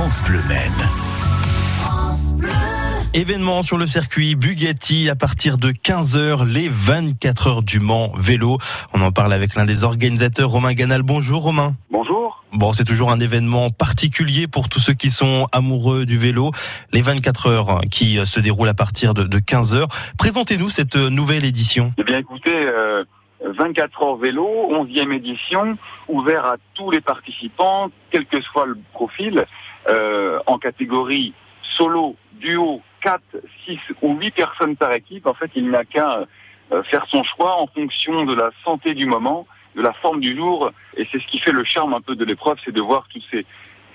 France Bleu Maine. Événement sur le circuit Bugatti à partir de 15h, les 24 heures du Mans vélo. On en parle avec l'un des organisateurs, Romain Ganal. Bonjour Romain. Bonjour. Bon, c'est toujours un événement particulier pour tous ceux qui sont amoureux du vélo. Les 24 heures qui se déroulent à partir de, 15h. Présentez-nous cette nouvelle édition. Eh bien écoutez, 24 heures vélo, 11e édition, ouvert à tous les participants, quel que soit le profil, euh, en catégorie solo, duo, 4, 6 ou 8 personnes par équipe. En fait, il n'a qu'à euh, faire son choix en fonction de la santé du moment, de la forme du jour. Et c'est ce qui fait le charme un peu de l'épreuve, c'est de voir tous ces,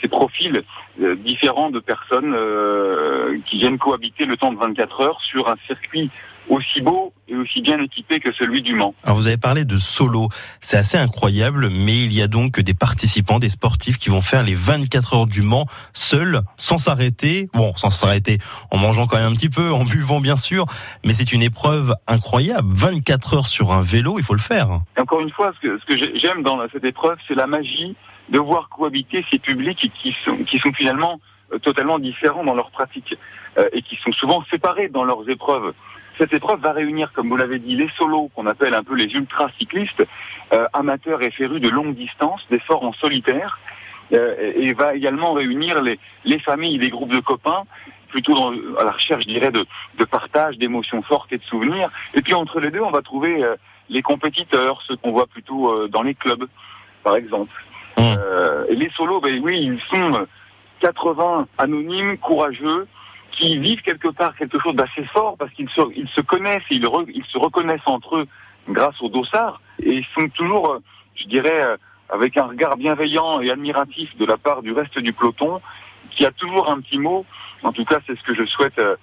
ces profils euh, différents de personnes euh, qui viennent cohabiter le temps de 24 heures sur un circuit aussi beau et aussi bien équipé que celui du Mans. Alors vous avez parlé de solo, c'est assez incroyable, mais il y a donc des participants, des sportifs qui vont faire les 24 heures du Mans seuls, sans s'arrêter, bon, sans s'arrêter, en mangeant quand même un petit peu, en buvant bien sûr, mais c'est une épreuve incroyable, 24 heures sur un vélo, il faut le faire. encore une fois, ce que, ce que j'aime dans cette épreuve, c'est la magie de voir cohabiter ces publics qui sont, qui sont finalement euh, totalement différents dans leur pratique euh, et qui sont souvent séparés dans leurs épreuves. Cette épreuve va réunir, comme vous l'avez dit, les solos qu'on appelle un peu les ultra-cyclistes, euh, amateurs et férus de longue distance, d'efforts en solitaire, euh, et va également réunir les, les familles, les groupes de copains, plutôt dans, à la recherche, je dirais, de, de partage, d'émotions fortes et de souvenirs. Et puis entre les deux, on va trouver euh, les compétiteurs, ceux qu'on voit plutôt euh, dans les clubs, par exemple. Mmh. et les solos, ben oui, ils sont 80 anonymes, courageux, qui vivent quelque part quelque chose d'assez fort parce qu'ils se, ils se connaissent, et ils, ils se reconnaissent entre eux grâce au dossard et ils sont toujours, euh, je dirais, euh, avec un regard bienveillant et admiratif de la part du reste du peloton qui a toujours un petit mot. En tout cas, c'est ce que je souhaite euh,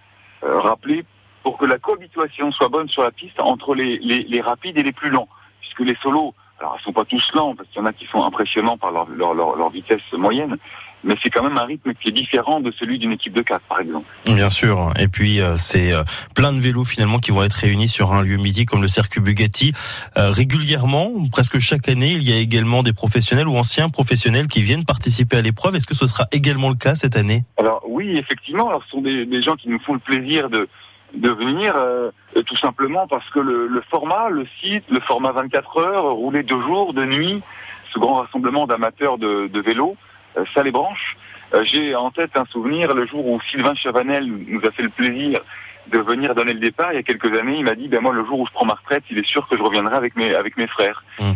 rappeler pour que la cohabitation soit bonne sur la piste entre les, les, les rapides et les plus lents, puisque les solos alors, ils sont pas tous lents, parce qu'il y en a qui sont impressionnants par leur, leur, leur, vitesse moyenne, mais c'est quand même un rythme qui est différent de celui d'une équipe de 4, par exemple. Bien sûr. Et puis, euh, c'est euh, plein de vélos, finalement, qui vont être réunis sur un lieu midi comme le circuit Bugatti. Euh, régulièrement, presque chaque année, il y a également des professionnels ou anciens professionnels qui viennent participer à l'épreuve. Est-ce que ce sera également le cas cette année? Alors, oui, effectivement. Alors, ce sont des, des gens qui nous font le plaisir de, de venir euh, tout simplement parce que le, le, format, le site, le format 24 heures, rouler de jour, de nuit, ce grand rassemblement d'amateurs de, de vélo, euh, ça les branche. Euh, j'ai en tête un souvenir le jour où Sylvain Chavanel nous a fait le plaisir de venir donner le départ il y a quelques années. Il m'a dit ben moi le jour où je prends ma retraite, il est sûr que je reviendrai avec mes avec mes frères. Mmh.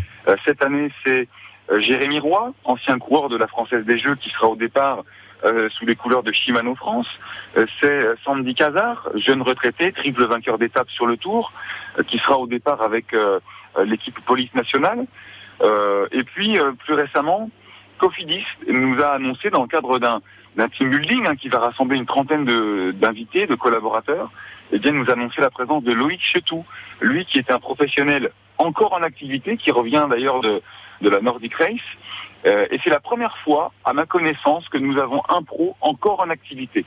cette année c'est Jérémy Roy, ancien coureur de la Française des Jeux, qui sera au départ euh, sous les couleurs de Shimano France. Euh, c'est euh, Sandy Cazard, jeune retraité, triple vainqueur d'étape sur le Tour, qui sera au départ avec l'équipe police nationale. et puis, plus récemment, Cofidis nous a annoncé dans le cadre d'un team building hein, qui va rassembler une trentaine d'invités, de, collaborateurs, et eh bien nous annoncer la présence de Loïc Chetou, lui qui est un professionnel encore en activité, qui revient d'ailleurs de, de la Nordic Race, euh, et c'est la première fois, à ma connaissance, que nous avons un pro encore en activité.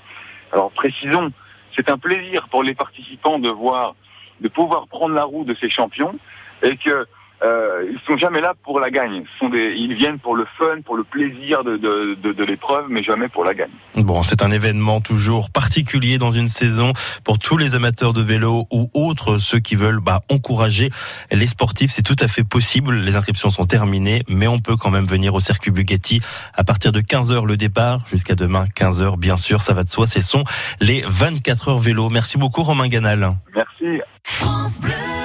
Alors précisons, c'est un plaisir pour les participants de voir, de pouvoir prendre la roue de ces champions et que euh, ils sont jamais là pour la gagne. Ils, sont des, ils viennent pour le fun, pour le plaisir de, de, de, de l'épreuve, mais jamais pour la gagne. Bon, c'est un événement toujours particulier dans une saison pour tous les amateurs de vélo ou autres ceux qui veulent bah, encourager les sportifs. C'est tout à fait possible. Les inscriptions sont terminées, mais on peut quand même venir au circuit Bugatti à partir de 15h le départ jusqu'à demain 15h. Bien sûr, ça va de soi. Ce sont les 24 heures vélo. Merci beaucoup Romain Ganal. Merci. France Bleu.